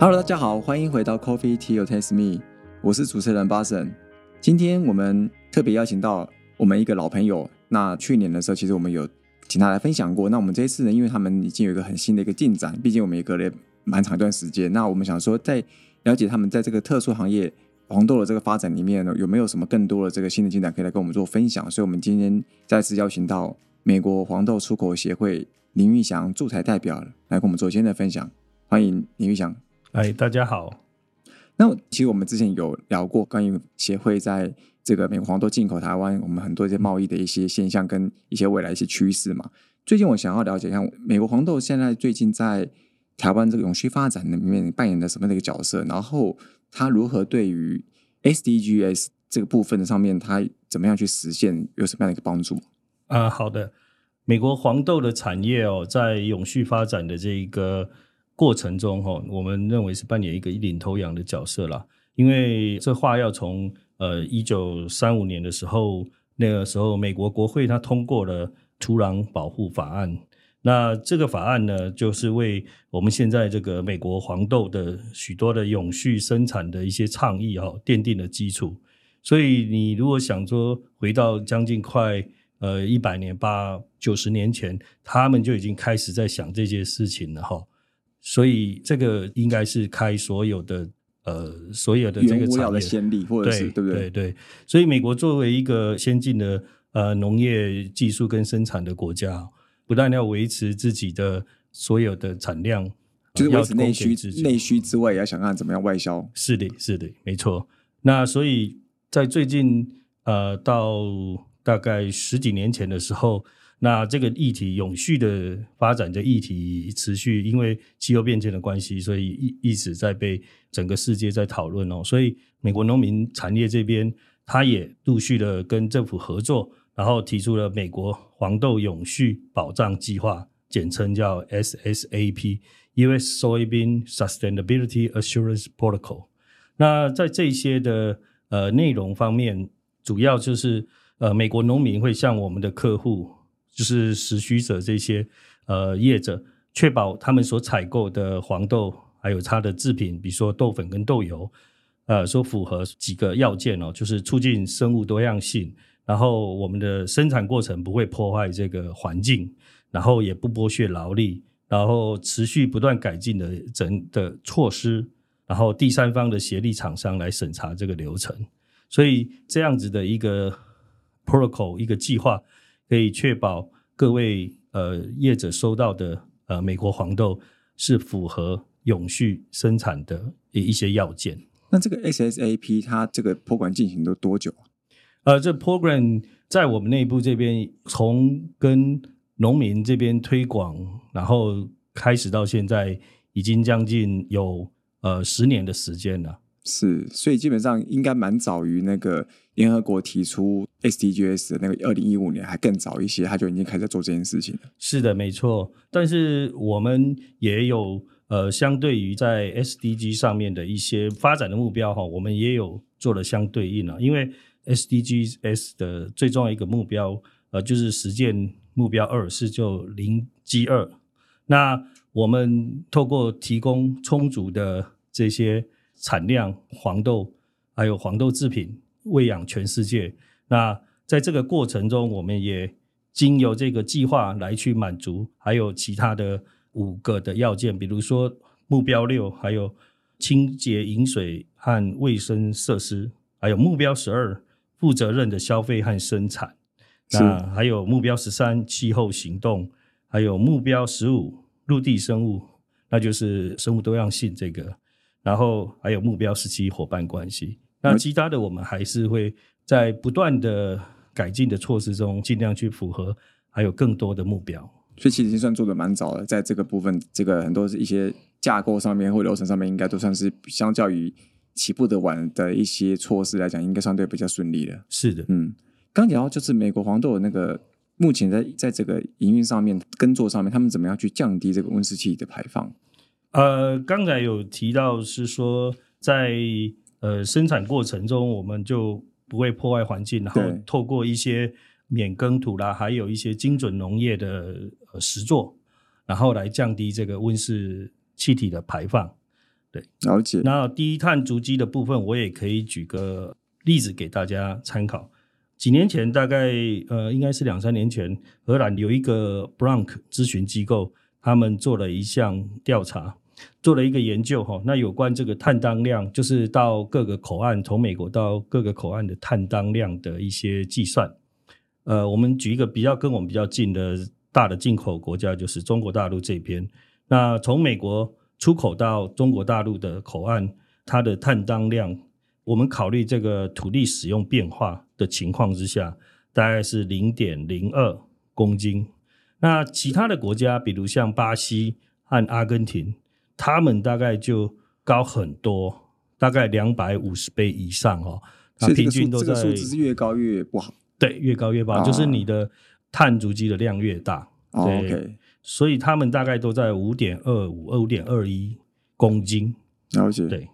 Hello，大家好，欢迎回到 Coffee Tea or Taste Me，我是主持人巴神。今天我们特别邀请到我们一个老朋友。那去年的时候，其实我们有请他来分享过。那我们这一次呢，因为他们已经有一个很新的一个进展，毕竟我们也隔了蛮长一段时间。那我们想说，在了解他们在这个特殊行业黄豆的这个发展里面呢，有没有什么更多的这个新的进展可以来跟我们做分享？所以，我们今天再次邀请到美国黄豆出口协会林玉祥驻台代表来跟我们做今天的分享。欢迎林玉祥。哎，大家好。那其实我们之前有聊过关于协会在这个美国黄豆进口台湾，我们很多一些贸易的一些现象跟一些未来一些趋势嘛。最近我想要了解一下，美国黄豆现在最近在台湾这个永续发展里面扮演的什么样的一个角色？然后它如何对于 SDGs 这个部分的上面，它怎么样去实现，有什么样的一个帮助？啊，好的。美国黄豆的产业哦，在永续发展的这一个。过程中，哈，我们认为是扮演一个领头羊的角色啦。因为这话要从呃一九三五年的时候，那个时候美国国会它通过了土壤保护法案。那这个法案呢，就是为我们现在这个美国黄豆的许多的永续生产的一些倡议哈，奠定了基础。所以你如果想说回到将近快呃一百年八九十年前，他们就已经开始在想这些事情了哈。所以这个应该是开所有的呃所有的这个产业的先例，或者是对不对？对对。所以美国作为一个先进的呃农业技术跟生产的国家，不但要维持自己的所有的产量，就是维持内需内需之外，也要想看怎么样外销。是的，是的，没错。那所以在最近呃到大概十几年前的时候。那这个议题永续的发展的议题持续，因为气候变迁的关系，所以一一直在被整个世界在讨论哦。所以美国农民产业这边，他也陆续的跟政府合作，然后提出了美国黄豆永续保障计划，简称叫 SSAP（U.S. Soybean Sustainability Assurance Protocol）。那在这些的呃内容方面，主要就是呃美国农民会向我们的客户。就是实需者这些呃业者，确保他们所采购的黄豆还有它的制品，比如说豆粉跟豆油，呃，说符合几个要件哦，就是促进生物多样性，然后我们的生产过程不会破坏这个环境，然后也不剥削劳力，然后持续不断改进的整的措施，然后第三方的协力厂商来审查这个流程，所以这样子的一个 protocol 一个计划。可以确保各位呃业者收到的呃美国黄豆是符合永续生产的一一些要件。那这个 SSAP 它这个 program 进行都多久啊？呃，这 program 在我们内部这边从跟农民这边推广，然后开始到现在已经将近有呃十年的时间了。是，所以基本上应该蛮早于那个联合国提出 SDGs 的那个二零一五年，还更早一些，他就已经开始做这件事情了。是的，没错。但是我们也有呃，相对于在 SDG 上面的一些发展的目标哈，我们也有做了相对应啊。因为 SDGs 的最重要一个目标，呃，就是实践目标二是就零 G 二。那我们透过提供充足的这些。产量黄豆，还有黄豆制品喂养全世界。那在这个过程中，我们也经由这个计划来去满足，还有其他的五个的要件，比如说目标六，还有清洁饮水和卫生设施，还有目标十二，负责任的消费和生产。那还有目标十三，气候行动，还有目标十五，陆地生物，那就是生物多样性这个。然后还有目标时期伙伴关系，那其他的我们还是会在不断的改进的措施中，尽量去符合，还有更多的目标。所以其实已经算做的蛮早了，在这个部分，这个很多一些架构上面或流程上面，应该都算是相较于起步的晚的一些措施来讲，应该相对比较顺利的。是的，嗯，刚讲到就是美国黄豆的那个目前在在这个营运上面、耕作上面，他们怎么样去降低这个温室气体的排放？呃，刚才有提到是说，在呃生产过程中，我们就不会破坏环境，然后透过一些免耕土啦，还有一些精准农业的呃实作，然后来降低这个温室气体的排放。对，了解。那低碳足迹的部分，我也可以举个例子给大家参考。几年前，大概呃，应该是两三年前，荷兰有一个 Blank 咨询机构，他们做了一项调查，做了一个研究哈。那有关这个碳当量，就是到各个口岸，从美国到各个口岸的碳当量的一些计算。呃，我们举一个比较跟我们比较近的大的进口国家，就是中国大陆这边。那从美国出口到中国大陆的口岸，它的碳当量。我们考虑这个土地使用变化的情况之下，大概是零点零二公斤。那其他的国家，比如像巴西和阿根廷，他们大概就高很多，大概两百五十倍以上哦。那平均都在数字是越高越不好。对，越高越不好，就是你的碳足迹的量越大。OK，所以他们大概都在五点二五、五点二一公斤。了解。对。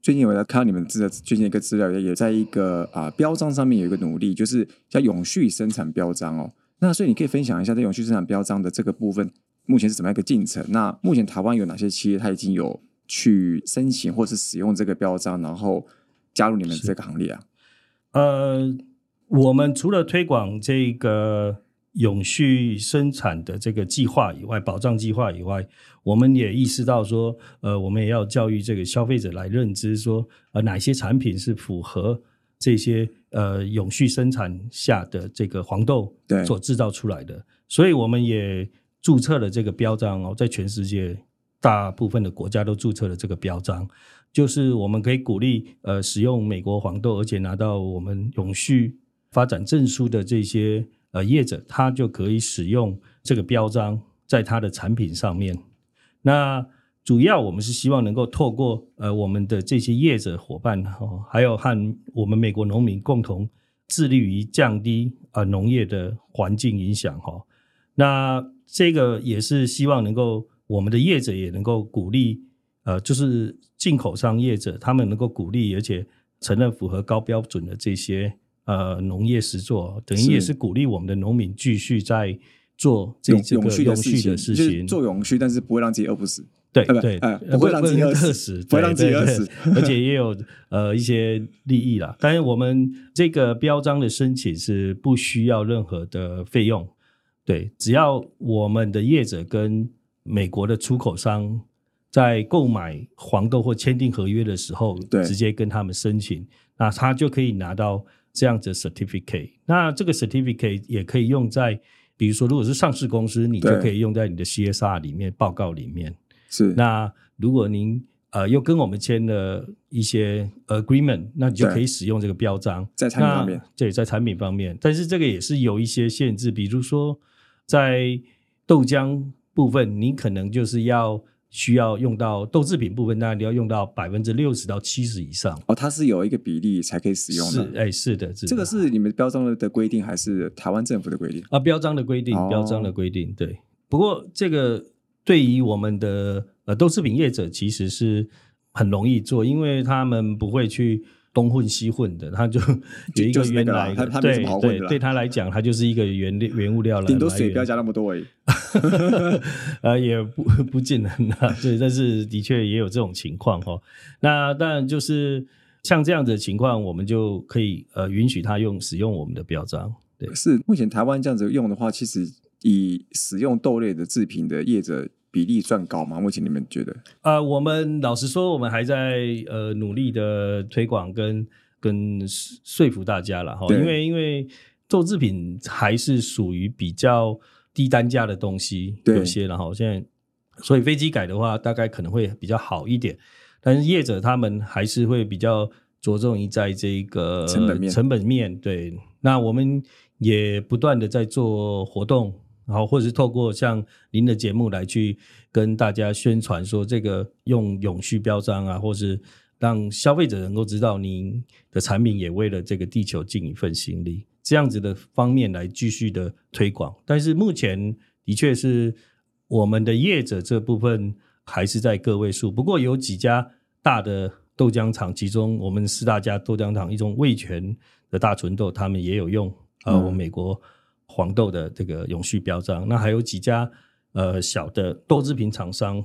最近我在看到你们资料最近一个资料，也也在一个啊标章上面有一个努力，就是叫永续生产标章哦。那所以你可以分享一下在永续生产标章的这个部分，目前是怎么样一个进程？那目前台湾有哪些企业它已经有去申请或是使用这个标章，然后加入你们这个行列啊？呃，我们除了推广这个。永续生产的这个计划以外，保障计划以外，我们也意识到说，呃，我们也要教育这个消费者来认知说，呃，哪些产品是符合这些呃永续生产下的这个黄豆所制造出来的。所以我们也注册了这个标章哦，在全世界大部分的国家都注册了这个标章，就是我们可以鼓励呃使用美国黄豆，而且拿到我们永续发展证书的这些。呃，业者他就可以使用这个标章在他的产品上面。那主要我们是希望能够透过呃我们的这些业者伙伴哈，还有和我们美国农民共同致力于降低呃农业的环境影响哈。那这个也是希望能够我们的业者也能够鼓励呃，就是进口商业者他们能够鼓励而且承认符合高标准的这些。呃，农业实作等于也是鼓励我们的农民继续在做这这个永续的事情，做永续，但是不会让自己饿不死。对对，不会让自己饿死，不会让自己饿死，而且也有呃一些利益啦。但是我们这个标章的申请是不需要任何的费用，对，只要我们的业者跟美国的出口商在购买黄豆或签订合约的时候，对，直接跟他们申请，那他就可以拿到。这样子 certificate，那这个 certificate 也可以用在，比如说，如果是上市公司，你就可以用在你的 CSR 里面报告里面。是。那如果您呃又跟我们签了一些 agreement，那你就可以使用这个标章在产品方面。对，在产品方面，但是这个也是有一些限制，比如说在豆浆部分，你可能就是要。需要用到豆制品部分，当然你要用到百分之六十到七十以上哦。它是有一个比例才可以使用的。是，哎，是的，这个是你们标章的规定，还是台湾政府的规定？啊，标章的规定，标章的规定，对。不过这个对于我们的呃豆制品业者其实是很容易做，因为他们不会去。东混西混的，他就有一个原来，对对，对他来讲，他就是一个原原物料了。顶多水不要加那么多而已。呃，也不不尽然啊，对，但是的确也有这种情况哈。那当然就是像这样的情况，我们就可以呃允许他用使用我们的标章。对，是目前台湾这样子用的话，其实以使用豆类的制品的业者。比例算高吗？目前你们觉得？呃，我们老实说，我们还在呃努力的推广跟跟说服大家了哈。因为因为豆制品还是属于比较低单价的东西，有些然后现在，所以飞机改的话，大概可能会比较好一点。但是业者他们还是会比较着重于在这个成本面，成本面对。那我们也不断的在做活动。然后，或者是透过像您的节目来去跟大家宣传，说这个用永续标章啊，或是让消费者能够知道您的产品也为了这个地球尽一份心力，这样子的方面来继续的推广。但是目前的确是我们的业者这部分还是在个位数，不过有几家大的豆浆厂，其中我们四大家豆浆厂，一种味全的大纯豆，他们也有用呃，我们美国。黄豆的这个永续标章，那还有几家呃小的豆制品厂商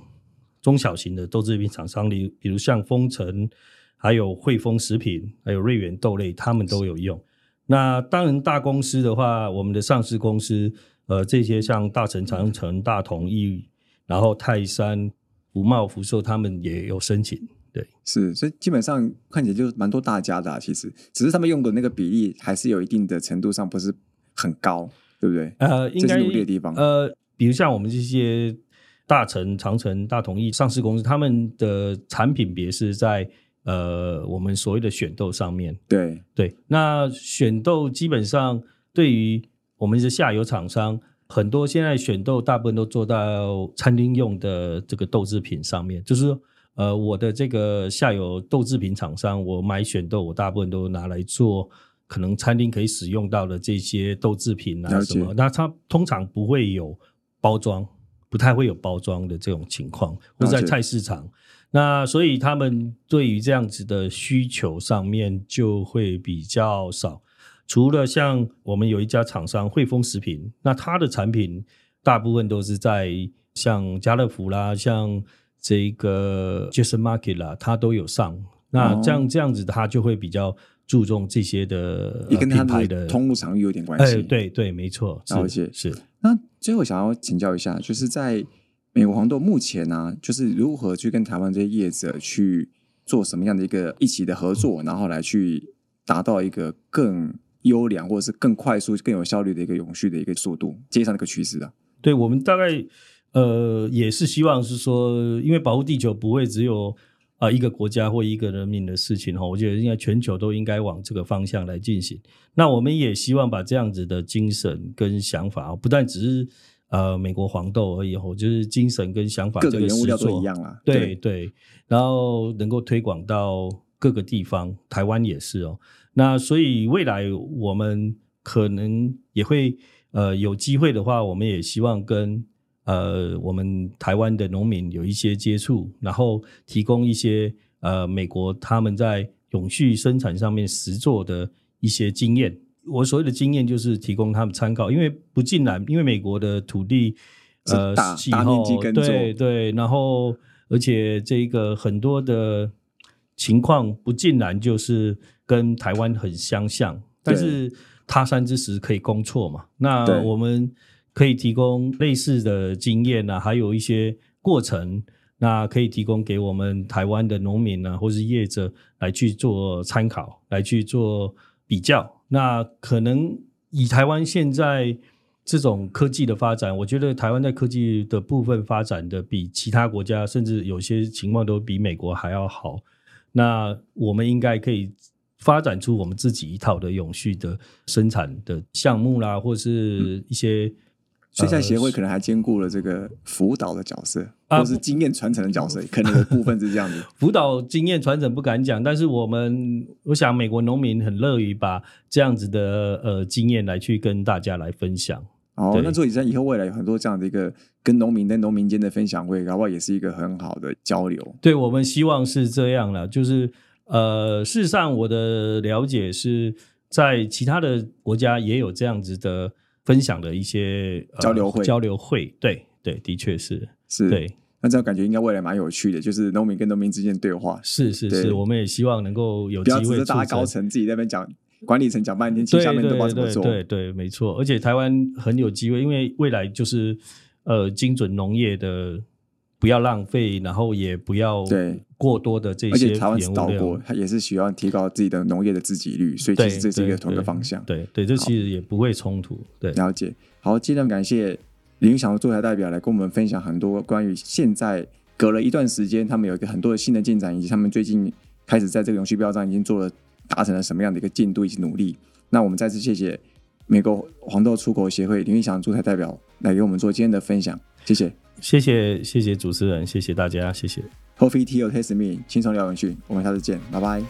中小型的豆制品厂商，例比如像丰城，还有汇丰食品，还有瑞源豆类，他们都有用。那当然大公司的话，我们的上市公司，呃，这些像大成、长城、大同、益，然后泰山、福茂、福寿，他们也有申请。对，是，所以基本上看起来就是蛮多大家的，其实只是他们用的那个比例还是有一定的程度上不是很高，对不对？呃，应该努力的地方。呃，比如像我们这些。大成、长城、大同意上市公司，他们的产品别是在呃我们所谓的选豆上面。对对，那选豆基本上对于我们的下游厂商，很多现在选豆大部分都做到餐厅用的这个豆制品上面。就是说，呃，我的这个下游豆制品厂商，我买选豆，我大部分都拿来做可能餐厅可以使用到的这些豆制品啊什么。那它通常不会有包装。不太会有包装的这种情况，或在菜市场，那所以他们对于这样子的需求上面就会比较少。除了像我们有一家厂商汇丰食品，那它的产品大部分都是在像家乐福啦，像这个 Jason Market 啦，它都有上。那这样这样子，它就会比较注重这些的品牌的通路场域有点关系。对对，没错，了解是。那最后想要请教一下，就是在美国黄豆目前呢，就是如何去跟台湾这些业者去做什么样的一个一起的合作，然后来去达到一个更优良或者是更快速、更有效率的一个永续的一个速度，接上这个趋势啊？对我们大概呃也是希望是说，因为保护地球不会只有啊一个国家或一个人民的事情哈，我觉得应该全球都应该往这个方向来进行。那我们也希望把这样子的精神跟想法，不但只是呃美国黄豆而已，哦，就是精神跟想法，各个原物料都一样啊。对对，然后能够推广到各个地方，台湾也是哦。那所以未来我们可能也会呃有机会的话，我们也希望跟呃我们台湾的农民有一些接触，然后提供一些呃美国他们在永续生产上面实做的。一些经验，我所谓的经验就是提供他们参考，因为不尽然，因为美国的土地呃气候对对，然后而且这个很多的情况不尽然就是跟台湾很相像，但是他山之石可以攻错嘛，那我们可以提供类似的经验啊，还有一些过程，那可以提供给我们台湾的农民呢，或是业者来去做参考，来去做。比较那可能以台湾现在这种科技的发展，我觉得台湾在科技的部分发展的比其他国家，甚至有些情况都比美国还要好。那我们应该可以发展出我们自己一套的永续的生产的项目啦，或是一些。水产协会可能还兼顾了这个辅导的角色，或是经验传承的角色，可能有部分是这样子。辅导经验传承不敢讲，但是我们我想美国农民很乐于把这样子的呃经验来去跟大家来分享。哦，那所以在以后未来有很多这样的一个跟农民跟农民间的分享会，搞不好也是一个很好的交流。对我们希望是这样了，就是呃，事实上我的了解是在其他的国家也有这样子的。分享的一些交流会，交流会，对对，的确是。是，对，那这样感觉应该未来蛮有趣的，就是农民跟农民之间的对话，是是是，我们也希望能够有机会，不要大高层自己在那边讲，管理层讲半天，其实下面都不知道怎么做，对对，没错，而且台湾很有机会，因为未来就是呃精准农业的。不要浪费，然后也不要对过多的这些。而且台湾是岛国，它也是需要提高自己的农业的自给率，所以其实这是一个同一个方向。对对，这其实也不会冲突。对，了解。好，今天感谢林祥的驻台代表来跟我们分享很多关于现在隔了一段时间，他们有一个很多的新的进展，以及他们最近开始在这个永续标章已经做了达成了什么样的一个进度以及努力。那我们再次谢谢美国黄豆出口协会林玉祥驻台代表来给我们做今天的分享，谢谢。谢谢谢谢主持人，谢谢大家，谢谢。Coffee Tea or Taste Me，轻松聊文讯，我们下次见，拜拜。